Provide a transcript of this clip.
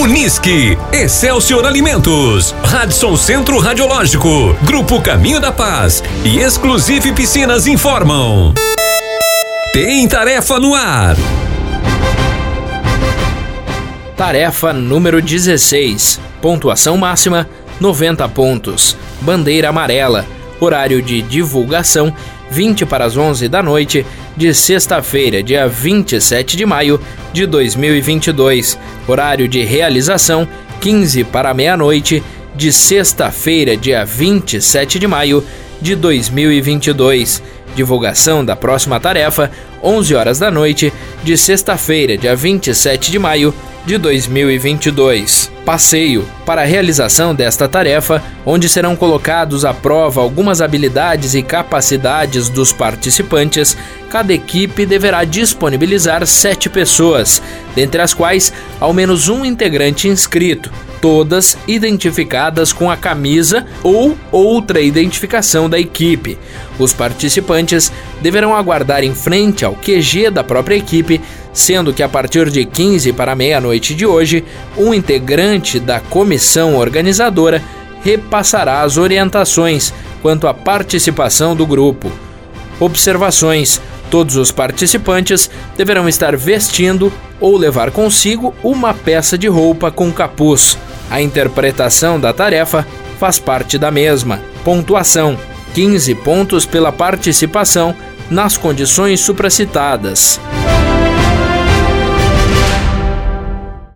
Unisque, Excelsior Alimentos, Radisson Centro Radiológico, Grupo Caminho da Paz e Exclusive Piscinas informam. Tem tarefa no ar. Tarefa número 16. Pontuação máxima 90 pontos. Bandeira amarela. Horário de divulgação 20 para as 11 da noite de sexta-feira, dia 27 de maio de 2022. Horário de realização 15 para meia-noite de sexta-feira, dia 27 de maio de 2022. Divulgação da próxima tarefa 11 horas da noite de sexta-feira, dia 27 de maio de 2022. Passeio para a realização desta tarefa, onde serão colocados à prova algumas habilidades e capacidades dos participantes, cada equipe deverá disponibilizar sete pessoas, dentre as quais ao menos um integrante inscrito, todas identificadas com a camisa ou outra identificação da equipe. Os participantes deverão aguardar em frente ao QG da própria equipe, sendo que a partir de 15 para meia-noite de hoje, um integrante da comissão organizadora repassará as orientações quanto à participação do grupo. Observações: todos os participantes deverão estar vestindo ou levar consigo uma peça de roupa com capuz. A interpretação da tarefa faz parte da mesma. Pontuação: 15 pontos pela participação nas condições supracitadas.